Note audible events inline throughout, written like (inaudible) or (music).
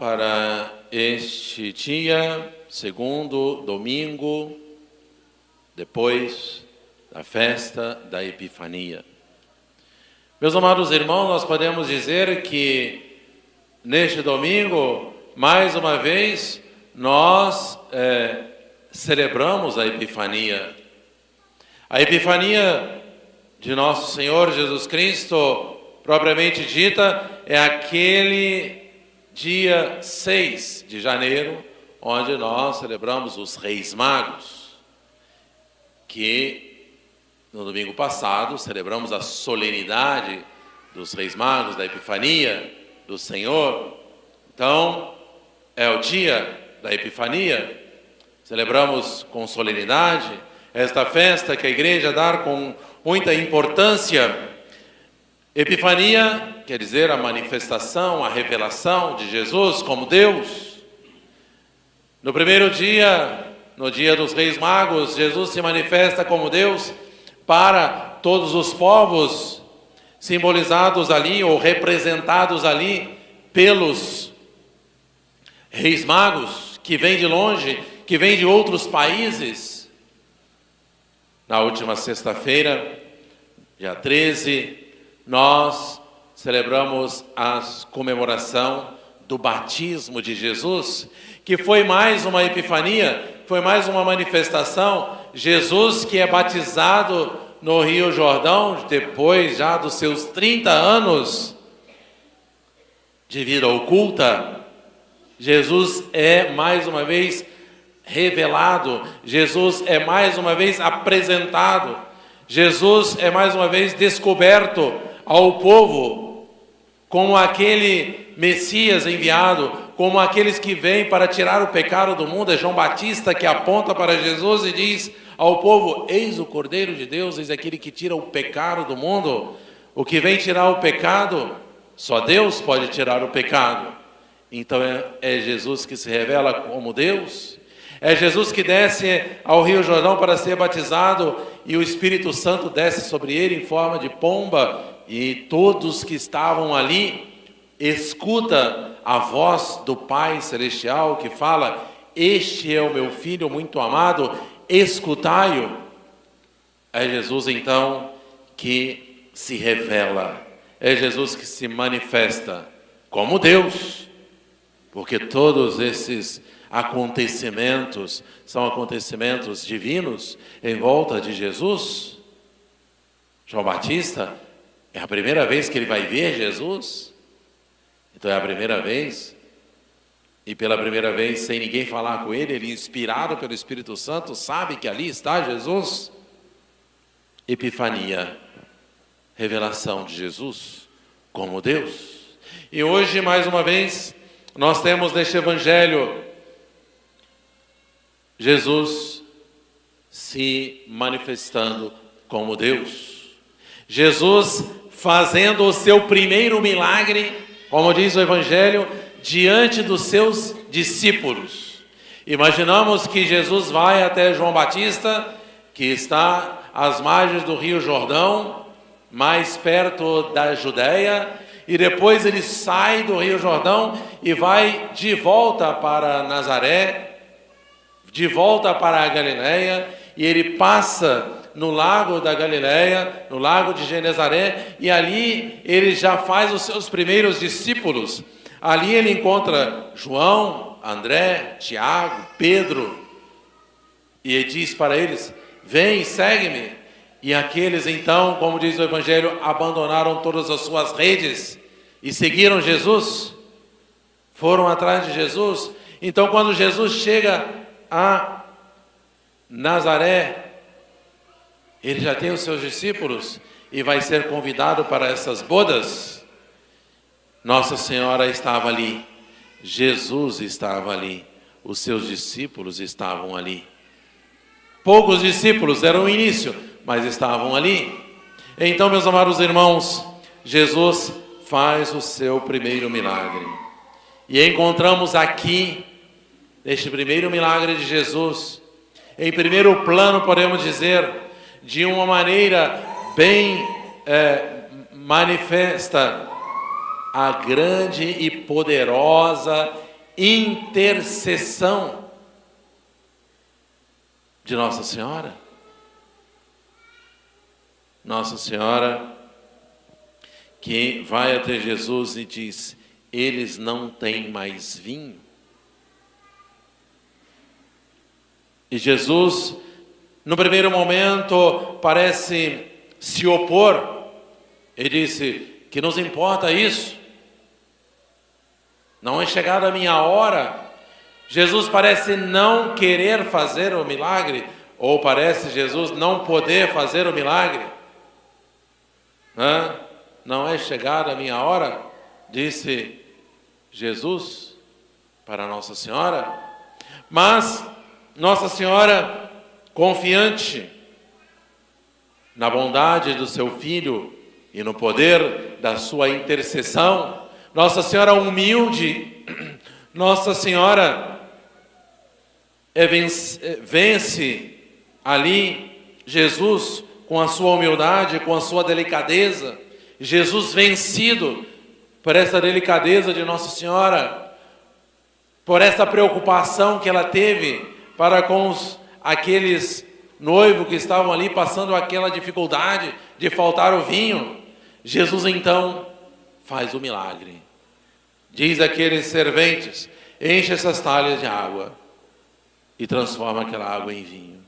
para este dia, segundo domingo, depois da festa da Epifania. Meus amados irmãos, nós podemos dizer que neste domingo, mais uma vez, nós é, celebramos a Epifania. A Epifania de nosso Senhor Jesus Cristo, propriamente dita, é aquele dia 6 de janeiro, onde nós celebramos os Reis Magos, que no domingo passado celebramos a solenidade dos Reis Magos, da Epifania do Senhor. Então, é o dia da Epifania, celebramos com solenidade esta festa que a igreja dá com muita importância. Epifania quer dizer a manifestação, a revelação de Jesus como Deus. No primeiro dia, no dia dos Reis Magos, Jesus se manifesta como Deus para todos os povos, simbolizados ali ou representados ali pelos Reis Magos, que vêm de longe, que vêm de outros países. Na última sexta-feira, dia 13, nós celebramos a comemoração do batismo de Jesus, que foi mais uma epifania, foi mais uma manifestação. Jesus que é batizado no Rio Jordão, depois já dos seus 30 anos de vida oculta, Jesus é mais uma vez revelado, Jesus é mais uma vez apresentado, Jesus é mais uma vez descoberto ao povo como aquele Messias enviado, como aqueles que vêm para tirar o pecado do mundo. É João Batista que aponta para Jesus e diz ao povo: Eis o Cordeiro de Deus, eis aquele que tira o pecado do mundo. O que vem tirar o pecado, só Deus pode tirar o pecado. Então é, é Jesus que se revela como Deus. É Jesus que desce ao Rio Jordão para ser batizado e o Espírito Santo desce sobre ele em forma de pomba e todos que estavam ali escuta a voz do Pai celestial que fala: "Este é o meu filho muito amado, escutai-o". É Jesus então que se revela. É Jesus que se manifesta como Deus. Porque todos esses acontecimentos são acontecimentos divinos em volta de Jesus. João Batista é a primeira vez que ele vai ver Jesus. Então é a primeira vez. E pela primeira vez, sem ninguém falar com ele, ele, inspirado pelo Espírito Santo, sabe que ali está Jesus. Epifania, revelação de Jesus como Deus. E hoje, mais uma vez, nós temos neste Evangelho Jesus se manifestando como Deus. Jesus fazendo o seu primeiro milagre, como diz o Evangelho, diante dos seus discípulos. Imaginamos que Jesus vai até João Batista, que está às margens do Rio Jordão, mais perto da Judéia, e depois ele sai do Rio Jordão e vai de volta para Nazaré, de volta para a Galiléia, e ele passa no lago da Galileia, no lago de Genezaré, e ali ele já faz os seus primeiros discípulos. Ali ele encontra João, André, Tiago, Pedro, e ele diz para eles: Vem, segue-me. E aqueles então, como diz o Evangelho, abandonaram todas as suas redes e seguiram Jesus, foram atrás de Jesus. Então, quando Jesus chega a Nazaré, ele já tem os seus discípulos e vai ser convidado para essas bodas. Nossa Senhora estava ali, Jesus estava ali, os seus discípulos estavam ali. Poucos discípulos eram o início, mas estavam ali. Então, meus amados irmãos, Jesus faz o seu primeiro milagre. E encontramos aqui, neste primeiro milagre de Jesus, em primeiro plano, podemos dizer, de uma maneira bem é, manifesta a grande e poderosa intercessão de Nossa Senhora. Nossa Senhora que vai até Jesus e diz: Eles não têm mais vinho. E Jesus, no primeiro momento, parece se opor. Ele disse: Que nos importa isso? Não é chegada a minha hora. Jesus parece não querer fazer o milagre, ou parece Jesus não poder fazer o milagre. Hã? Não é chegada a minha hora, disse Jesus para Nossa Senhora. Mas Nossa Senhora, confiante na bondade do seu filho e no poder da sua intercessão, Nossa Senhora humilde, (clears throat) Nossa Senhora é vence, é, vence ali Jesus com a sua humildade, com a sua delicadeza, Jesus vencido por essa delicadeza de Nossa Senhora, por essa preocupação que ela teve para com os, aqueles noivos que estavam ali passando aquela dificuldade de faltar o vinho. Jesus então faz o milagre. Diz aqueles serventes: enche essas talhas de água e transforma aquela água em vinho.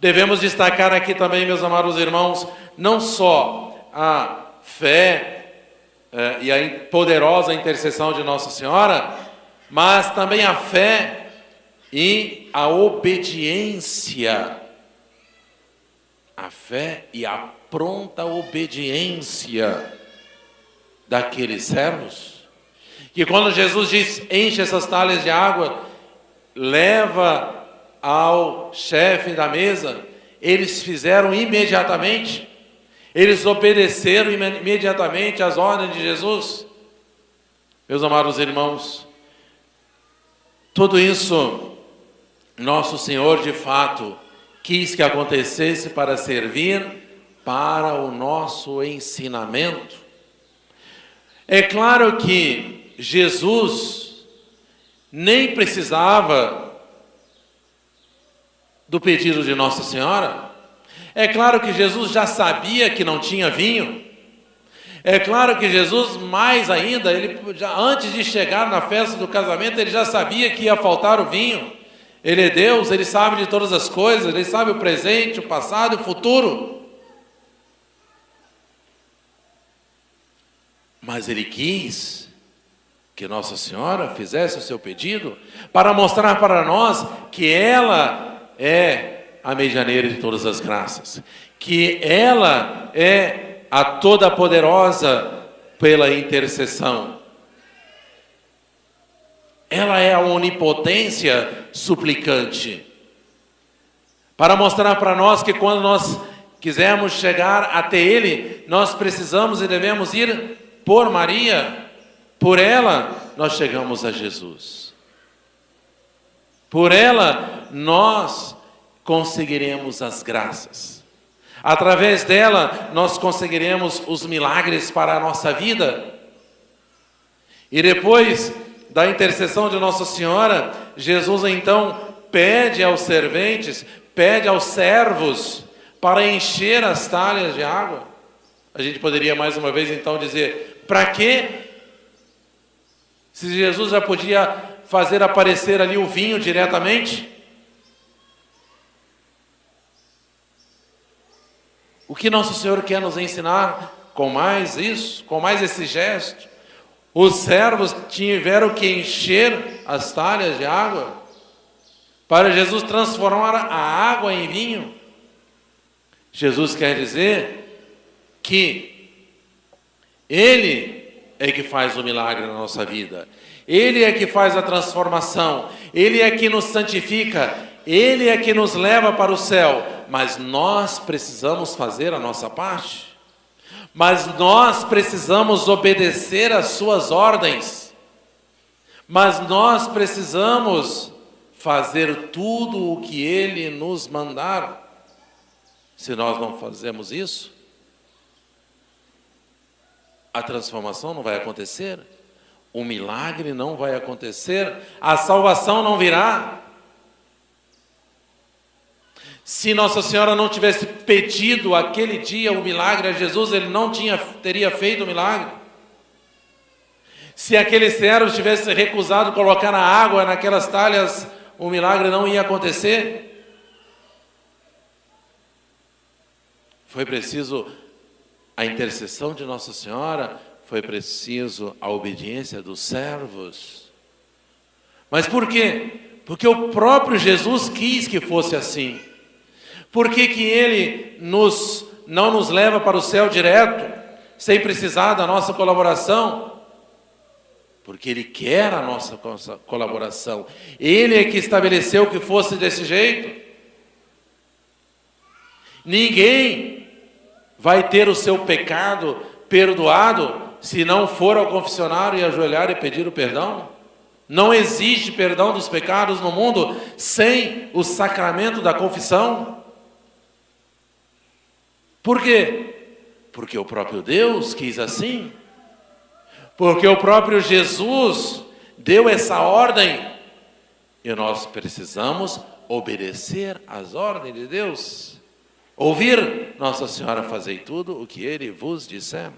Devemos destacar aqui também, meus amados irmãos, não só a fé eh, e a poderosa intercessão de Nossa Senhora, mas também a fé e a obediência. A fé e a pronta obediência daqueles servos. Que quando Jesus diz: enche essas talhas de água, leva ao chefe da mesa, eles fizeram imediatamente, eles obedeceram imediatamente às ordens de Jesus. Meus amados irmãos, tudo isso, nosso Senhor de fato quis que acontecesse para servir para o nosso ensinamento. É claro que Jesus nem precisava do pedido de Nossa Senhora. É claro que Jesus já sabia que não tinha vinho. É claro que Jesus, mais ainda, ele já, antes de chegar na festa do casamento, ele já sabia que ia faltar o vinho. Ele é Deus, ele sabe de todas as coisas, ele sabe o presente, o passado e o futuro. Mas ele quis que Nossa Senhora fizesse o seu pedido para mostrar para nós que ela é a medianeira de todas as graças, que ela é a toda poderosa pela intercessão. Ela é a onipotência suplicante. Para mostrar para nós que quando nós quisermos chegar até Ele, nós precisamos e devemos ir por Maria por ela, nós chegamos a Jesus. Por ela, nós conseguiremos as graças. Através dela, nós conseguiremos os milagres para a nossa vida. E depois da intercessão de Nossa Senhora, Jesus então pede aos serventes, pede aos servos para encher as talhas de água. A gente poderia mais uma vez então dizer: para que se Jesus já podia fazer aparecer ali o vinho diretamente? O que Nosso Senhor quer nos ensinar com mais isso, com mais esse gesto? Os servos tiveram que encher as talhas de água para Jesus transformar a água em vinho. Jesus quer dizer que Ele é que faz o milagre na nossa vida. Ele é que faz a transformação. Ele é que nos santifica. Ele é que nos leva para o céu. Mas nós precisamos fazer a nossa parte. Mas nós precisamos obedecer às suas ordens. Mas nós precisamos fazer tudo o que ele nos mandar. Se nós não fazemos isso, a transformação não vai acontecer, o milagre não vai acontecer, a salvação não virá. Se Nossa Senhora não tivesse pedido aquele dia o milagre a Jesus, ele não tinha, teria feito o milagre. Se aquele servo tivesse recusado colocar a água naquelas talhas, o milagre não ia acontecer. Foi preciso a intercessão de Nossa Senhora, foi preciso a obediência dos servos. Mas por quê? Porque o próprio Jesus quis que fosse assim. Por que, que ele nos, não nos leva para o céu direto, sem precisar da nossa colaboração? Porque ele quer a nossa colaboração. Ele é que estabeleceu que fosse desse jeito. Ninguém vai ter o seu pecado perdoado se não for ao confessionário e ajoelhar e pedir o perdão? Não existe perdão dos pecados no mundo sem o sacramento da confissão. Por quê? Porque o próprio Deus quis assim. Porque o próprio Jesus deu essa ordem. E nós precisamos obedecer às ordens de Deus. Ouvir Nossa Senhora, fazei tudo o que Ele vos disser.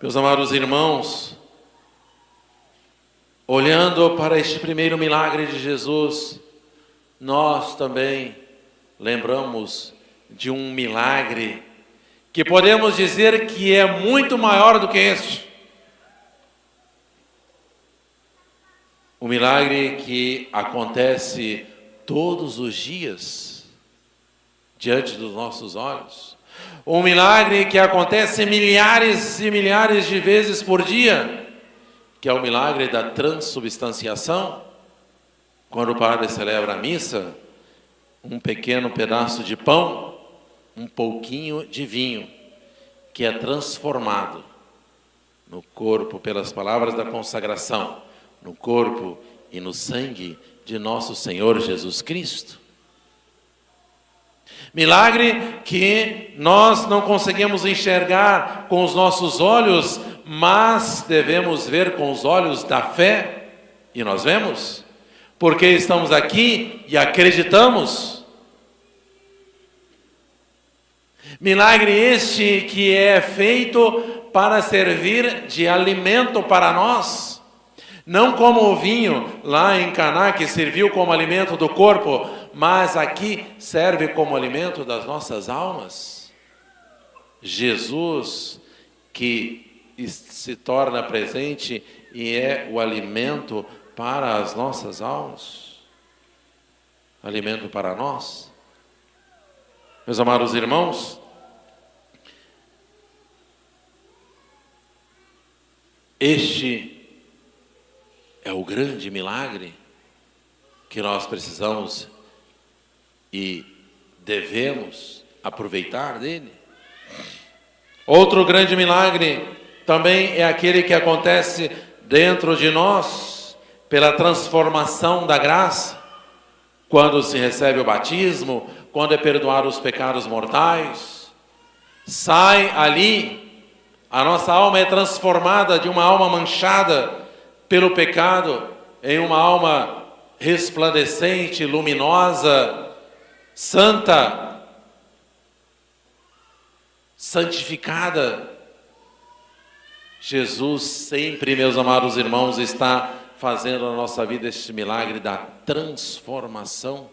Meus amados irmãos, olhando para este primeiro milagre de Jesus, nós também lembramos de um milagre que podemos dizer que é muito maior do que este. O milagre que acontece todos os dias diante dos nossos olhos. Um milagre que acontece milhares e milhares de vezes por dia, que é o milagre da transubstanciação. Quando o padre celebra a missa, um pequeno pedaço de pão, um pouquinho de vinho, que é transformado no corpo pelas palavras da consagração, no corpo e no sangue de nosso Senhor Jesus Cristo. Milagre que nós não conseguimos enxergar com os nossos olhos, mas devemos ver com os olhos da fé, e nós vemos, porque estamos aqui e acreditamos. Milagre este que é feito para servir de alimento para nós, não como o vinho lá em Caná que serviu como alimento do corpo, mas aqui serve como alimento das nossas almas. Jesus, que se torna presente e é o alimento para as nossas almas, alimento para nós. Meus amados irmãos, este é o grande milagre que nós precisamos e devemos aproveitar dele. Outro grande milagre também é aquele que acontece dentro de nós pela transformação da graça, quando se recebe o batismo, quando é perdoar os pecados mortais, sai ali, a nossa alma é transformada de uma alma manchada pelo pecado em uma alma resplandecente, luminosa, santa, santificada. Jesus sempre, meus amados irmãos, está fazendo na nossa vida este milagre da transformação,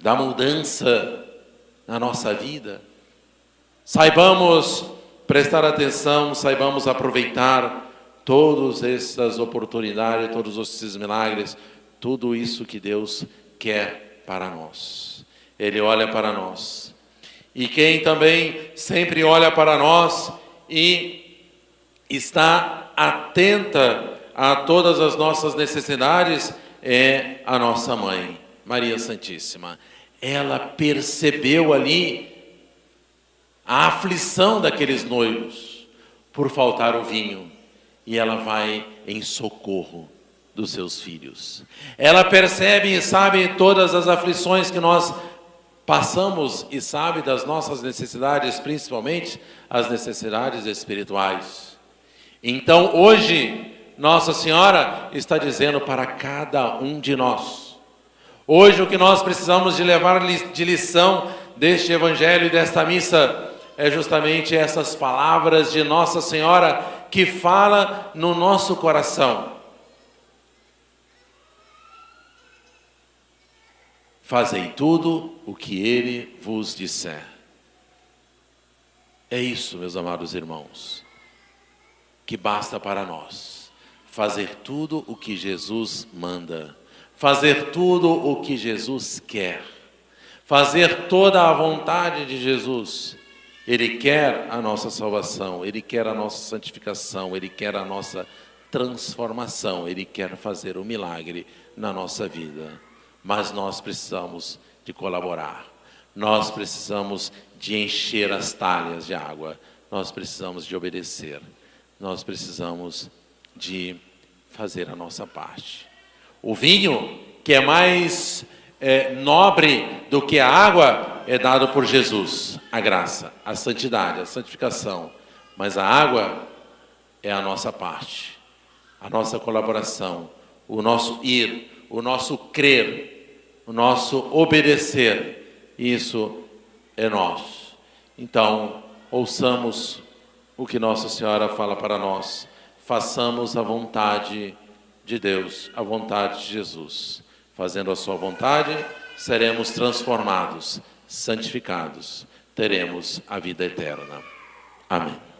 da mudança na nossa vida. Saibamos prestar atenção, saibamos aproveitar todas essas oportunidades, todos esses milagres, tudo isso que Deus quer para nós. Ele olha para nós. E quem também sempre olha para nós e está atenta a todas as nossas necessidades é a nossa mãe, Maria Santíssima. Ela percebeu ali a aflição daqueles noivos por faltar o vinho e ela vai em socorro dos seus filhos. Ela percebe e sabe todas as aflições que nós passamos e sabe das nossas necessidades, principalmente as necessidades espirituais. Então, hoje, Nossa Senhora está dizendo para cada um de nós. Hoje, o que nós precisamos de levar de lição deste Evangelho e desta missa é justamente essas palavras de Nossa Senhora que fala no nosso coração. Fazei tudo o que ele vos disser. É isso, meus amados irmãos, que basta para nós. Fazer tudo o que Jesus manda, fazer tudo o que Jesus quer, fazer toda a vontade de Jesus. Ele quer a nossa salvação, Ele quer a nossa santificação, Ele quer a nossa transformação, Ele quer fazer o um milagre na nossa vida mas nós precisamos de colaborar. Nós precisamos de encher as talhas de água. Nós precisamos de obedecer. Nós precisamos de fazer a nossa parte. O vinho, que é mais é, nobre do que a água, é dado por Jesus, a graça, a santidade, a santificação. Mas a água é a nossa parte, a nossa colaboração, o nosso ir, o nosso crer, o nosso obedecer, isso é nosso. Então, ouçamos o que Nossa Senhora fala para nós, façamos a vontade de Deus, a vontade de Jesus. Fazendo a Sua vontade, seremos transformados, santificados, teremos a vida eterna. Amém.